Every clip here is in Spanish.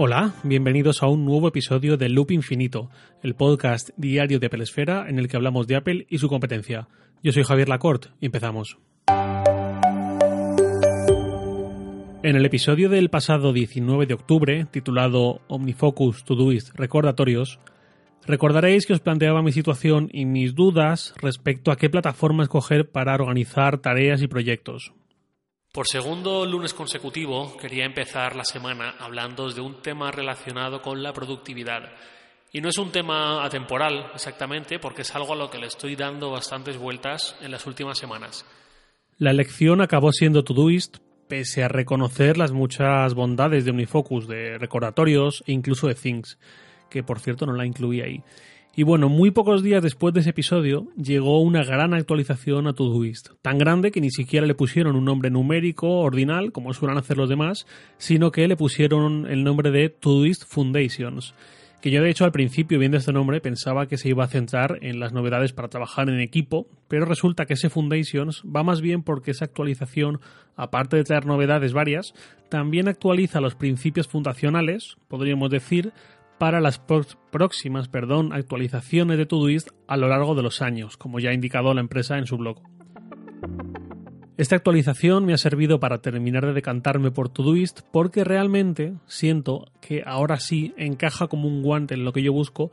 Hola, bienvenidos a un nuevo episodio de Loop Infinito, el podcast diario de Apple Esfera en el que hablamos de Apple y su competencia. Yo soy Javier Lacorte y empezamos. En el episodio del pasado 19 de octubre, titulado Omnifocus Todoist Recordatorios, recordaréis que os planteaba mi situación y mis dudas respecto a qué plataforma escoger para organizar tareas y proyectos. Por segundo lunes consecutivo quería empezar la semana hablando de un tema relacionado con la productividad. Y no es un tema atemporal exactamente, porque es algo a lo que le estoy dando bastantes vueltas en las últimas semanas. La elección acabó siendo Todoist, pese a reconocer las muchas bondades de Omnifocus, de recordatorios e incluso de Things, que por cierto no la incluí ahí. Y bueno, muy pocos días después de ese episodio llegó una gran actualización a Todoist, tan grande que ni siquiera le pusieron un nombre numérico ordinal como suelen hacer los demás, sino que le pusieron el nombre de Todoist Foundations, que yo de hecho al principio viendo este nombre pensaba que se iba a centrar en las novedades para trabajar en equipo, pero resulta que ese Foundations va más bien porque esa actualización, aparte de traer novedades varias, también actualiza los principios fundacionales, podríamos decir, para las próximas perdón, actualizaciones de Todoist a lo largo de los años, como ya ha indicado la empresa en su blog. Esta actualización me ha servido para terminar de decantarme por Todoist porque realmente siento que ahora sí encaja como un guante en lo que yo busco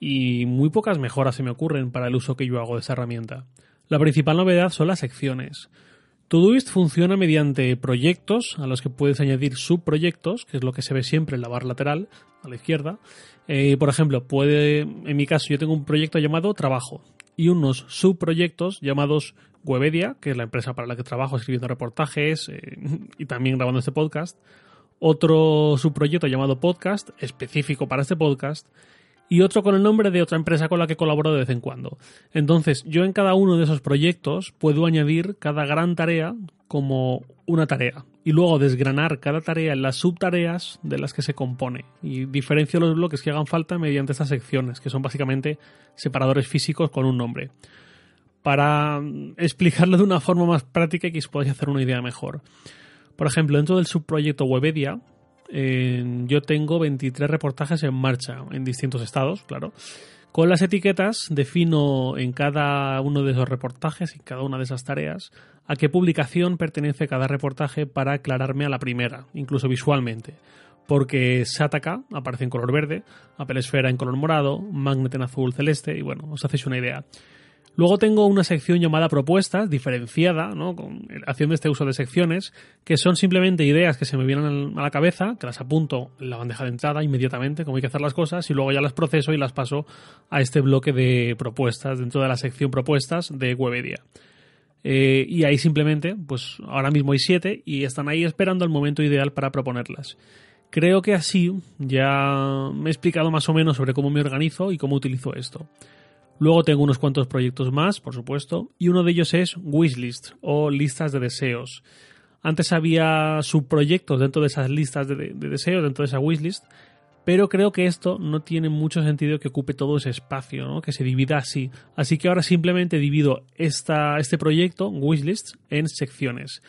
y muy pocas mejoras se me ocurren para el uso que yo hago de esa herramienta. La principal novedad son las secciones. Todoist funciona mediante proyectos a los que puedes añadir subproyectos, que es lo que se ve siempre en la barra lateral a la izquierda. Eh, por ejemplo, puede, en mi caso, yo tengo un proyecto llamado Trabajo y unos subproyectos llamados Webedia, que es la empresa para la que trabajo escribiendo reportajes eh, y también grabando este podcast. Otro subproyecto llamado Podcast, específico para este podcast y otro con el nombre de otra empresa con la que colaboro de vez en cuando. Entonces, yo en cada uno de esos proyectos puedo añadir cada gran tarea como una tarea y luego desgranar cada tarea en las subtareas de las que se compone y diferencio los bloques que hagan falta mediante estas secciones, que son básicamente separadores físicos con un nombre. Para explicarlo de una forma más práctica y que os podáis hacer una idea mejor. Por ejemplo, dentro del subproyecto Webedia, yo tengo 23 reportajes en marcha en distintos estados, claro. Con las etiquetas defino en cada uno de esos reportajes, en cada una de esas tareas, a qué publicación pertenece cada reportaje para aclararme a la primera, incluso visualmente. Porque Sataka aparece en color verde, Apple Esfera en color morado, Magnet en azul celeste, y bueno, os hacéis una idea. Luego tengo una sección llamada propuestas, diferenciada, ¿no? Con, haciendo este uso de secciones, que son simplemente ideas que se me vienen a la cabeza, que las apunto en la bandeja de entrada inmediatamente, como hay que hacer las cosas, y luego ya las proceso y las paso a este bloque de propuestas dentro de la sección propuestas de Webedia. Eh, y ahí simplemente, pues ahora mismo hay siete y están ahí esperando el momento ideal para proponerlas. Creo que así ya me he explicado más o menos sobre cómo me organizo y cómo utilizo esto. Luego tengo unos cuantos proyectos más, por supuesto, y uno de ellos es Wishlist o listas de deseos. Antes había subproyectos dentro de esas listas de, deseos, dentro de esa wishlist, pero creo que esto no tiene mucho sentido que ocupe todo ese espacio, ¿no? que se divida así. Así que ahora simplemente divido esta, este proyecto, Wishlist, en secciones.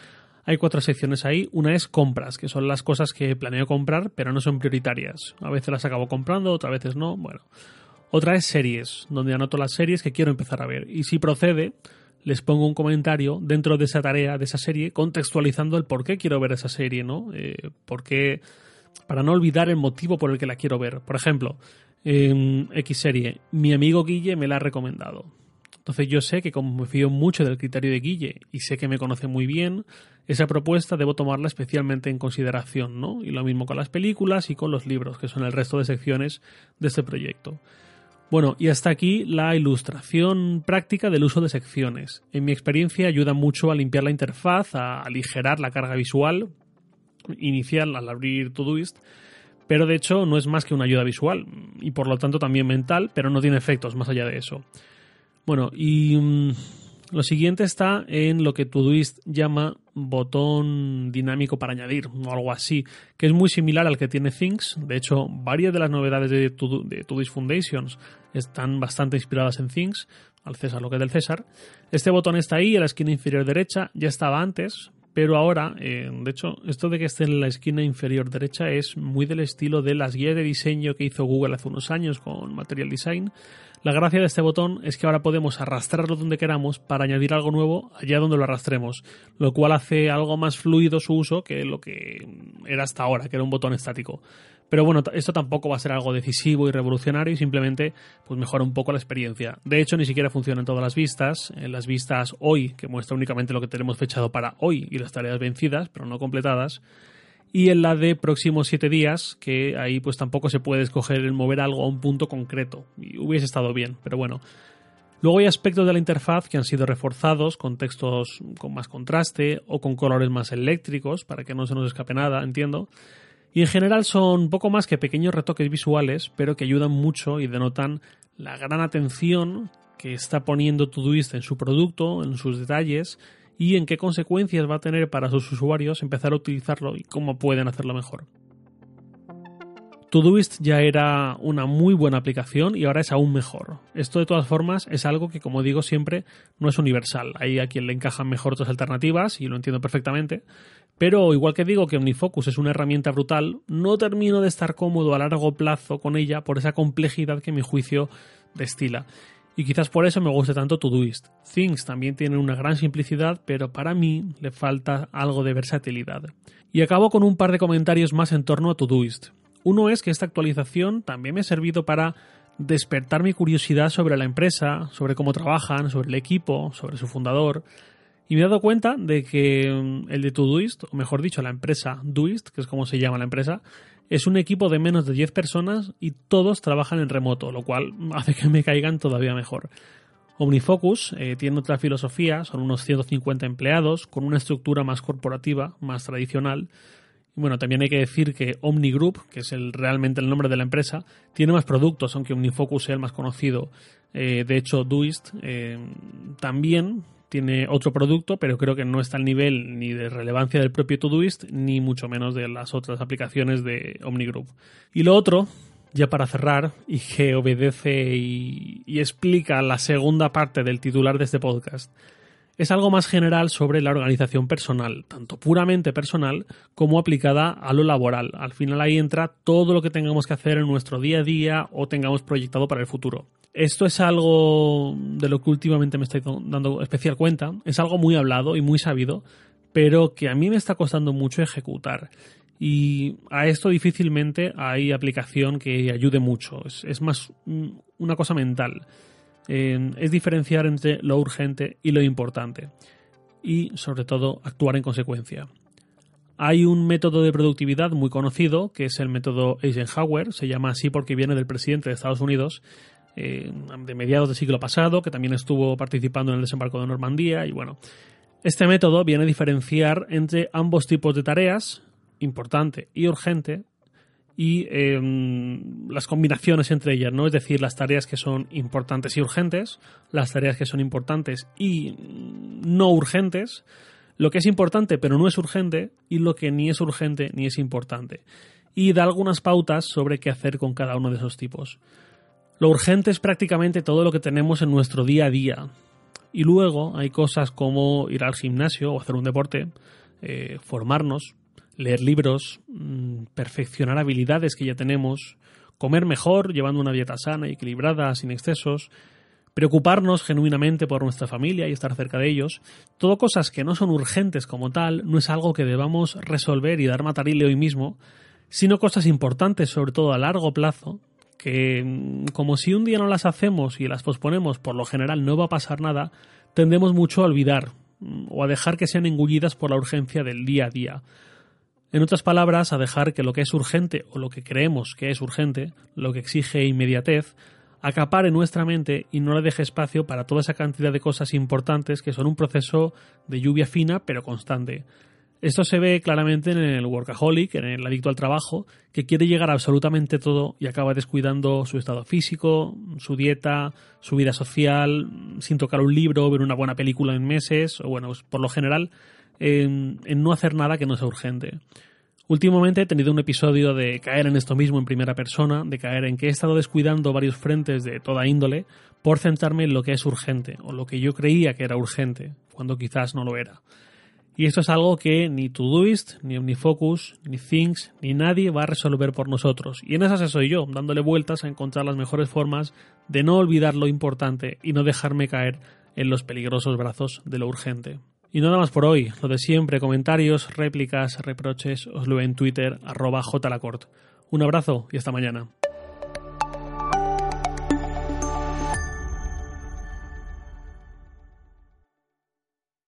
Hay cuatro secciones ahí. Una es compras, que son las cosas que planeo comprar, pero no son prioritarias. A veces las acabo comprando, otras veces no. Bueno, otra es series, donde anoto las series que quiero empezar a ver. Y si procede, les pongo un comentario dentro de esa tarea, de esa serie, contextualizando el por qué quiero ver esa serie, ¿no? Eh, por qué, para no olvidar el motivo por el que la quiero ver. Por ejemplo, en X serie, mi amigo Guille me la ha recomendado. Entonces yo sé que como me fío mucho del criterio de Guille y sé que me conoce muy bien, esa propuesta debo tomarla especialmente en consideración, ¿no? Y lo mismo con las películas y con los libros, que son el resto de secciones de este proyecto. Bueno, y hasta aquí la ilustración práctica del uso de secciones. En mi experiencia ayuda mucho a limpiar la interfaz, a aligerar la carga visual inicial al abrir Todoist, pero de hecho no es más que una ayuda visual y por lo tanto también mental, pero no tiene efectos más allá de eso. Bueno, y mm, lo siguiente está en lo que Todoist llama botón dinámico para añadir o algo así, que es muy similar al que tiene Things. De hecho, varias de las novedades de, Todoist Foundations están bastante inspiradas en Things, al César lo que es del César. Este botón está ahí en la esquina inferior derecha, ya estaba antes, pero ahora, eh, de hecho, esto de que esté en la esquina inferior derecha es muy del estilo de las guías de diseño que hizo Google hace unos años con Material Design. La gracia de este botón es que ahora podemos arrastrarlo donde queramos para añadir algo nuevo allá donde lo arrastremos, lo cual hace algo más fluido su uso que lo que era hasta ahora, que era un botón estático. Pero bueno, esto tampoco va a ser algo decisivo y revolucionario y simplemente pues mejora un poco la experiencia. De hecho, ni siquiera funciona en todas las vistas. En las vistas hoy, que muestra únicamente lo que tenemos fechado para hoy y las tareas vencidas, pero no completadas. Y en la de próximos siete días, que ahí pues tampoco se puede escoger el mover algo a un punto concreto. Y hubiese estado bien, pero bueno. Luego hay aspectos de la interfaz que han sido reforzados con textos con más contraste o con colores más eléctricos para que no se nos escape nada, entiendo. Y en general son poco más que pequeños retoques visuales, pero que ayudan mucho y denotan la gran atención que está poniendo Todoist en su producto, en sus detalles y en qué consecuencias va a tener para sus usuarios empezar a utilizarlo y cómo pueden hacerlo mejor. Todoist ya era una muy buena aplicación y ahora es aún mejor. Esto de todas formas es algo que, como digo siempre, no es universal. Hay a quien le encajan mejor otras alternativas y lo entiendo perfectamente. Pero igual que digo que OmniFocus es una herramienta brutal, no termino de estar cómodo a largo plazo con ella por esa complejidad que mi juicio destila. Y quizás por eso me guste tanto Todoist. Things también tienen una gran simplicidad, pero para mí le falta algo de versatilidad. Y acabo con un par de comentarios más en torno a Todoist. Uno es que esta actualización también me ha servido para despertar mi curiosidad sobre la empresa, sobre cómo trabajan, sobre el equipo, sobre su fundador. Y me he dado cuenta de que mm, el de Todoist, o mejor dicho, la empresa Doist, que es como se llama la empresa, es un equipo de menos de 10 personas y todos trabajan en remoto, lo cual hace que me caigan todavía mejor. OmniFocus eh, tiene otra filosofía, son unos 150 empleados, con una estructura más corporativa, más tradicional, bueno, también hay que decir que OmniGroup, que es realmente el nombre de la empresa, tiene más productos, aunque OmniFocus sea el más conocido. Eh, de hecho, Doist eh, también tiene otro producto, pero creo que no está al nivel ni de relevancia del propio Todoist, ni mucho menos de las otras aplicaciones de OmniGroup. Y lo otro, ya para cerrar, y que obedece y explica la segunda parte del titular de este podcast, es algo más general sobre la organización personal, tanto puramente personal como aplicada a lo laboral. Al final ahí entra todo lo que tengamos que hacer en nuestro día a día o tengamos proyectado para el futuro. Esto es algo de lo que últimamente me estoy dando especial cuenta, es algo muy hablado y muy sabido, pero que a mí me está costando mucho ejecutar. Y a esto difícilmente hay aplicación que ayude mucho, es, es más una cosa mental es diferenciar entre lo urgente y lo importante y sobre todo actuar en consecuencia. Hay un método de productividad muy conocido que es el método Eisenhower, se llama así porque viene del presidente de Estados Unidos eh, de mediados del siglo pasado, que también estuvo participando en el desembarco de Normandía y bueno, este método viene a diferenciar entre ambos tipos de tareas, importante y urgente, y em, las combinaciones entre ellas, ¿no? Es decir, las tareas que son importantes y urgentes, las tareas que son importantes y no urgentes, lo que es importante pero no es urgente y lo que ni es urgente ni es importante. Y da algunas pautas sobre qué hacer con cada uno de esos tipos. Lo urgente es prácticamente todo lo que tenemos en nuestro día a día. Y luego hay cosas como ir al gimnasio o hacer un deporte, eh, formarnos, leer libros, mm, perfeccionar habilidades que ya tenemos, comer mejor llevando una dieta sana y equilibrada, sin excesos, preocuparnos genuinamente por nuestra familia y estar cerca de ellos, todo cosas que no son urgentes como tal, no es algo que debamos resolver y dar matarile hoy mismo, sino cosas importantes, sobre todo a largo plazo, que mm, como si un día no las hacemos y las posponemos, por lo general no va a pasar nada, tendemos mucho a olvidar mm, o a dejar que sean engullidas por la urgencia del día a día. En otras palabras, a dejar que lo que es urgente o lo que creemos que es urgente, lo que exige inmediatez, acapare nuestra mente y no le deje espacio para toda esa cantidad de cosas importantes que son un proceso de lluvia fina pero constante. Esto se ve claramente en el workaholic, en el adicto al trabajo, que quiere llegar a absolutamente todo y acaba descuidando su estado físico, su dieta, su vida social, sin tocar un libro, ver una buena película en meses, o bueno, por lo general en, no hacer nada que no sea urgente. Últimamente he tenido un episodio de caer en esto mismo en primera persona, de caer en que he estado descuidando varios frentes de toda índole por centrarme en lo que es urgente o lo que yo creía que era urgente, cuando quizás no lo era. Y esto es algo que ni Todoist, ni Omnifocus, ni Things, ni nadie va a resolver por nosotros. Y en esas soy yo, dándole vueltas a encontrar las mejores formas de no olvidar lo importante y no dejarme caer en los peligrosos brazos de lo urgente. Y nada más por hoy. Lo de siempre, comentarios, réplicas, reproches, os lo en Twitter, arroba jlacort. Un abrazo y hasta mañana.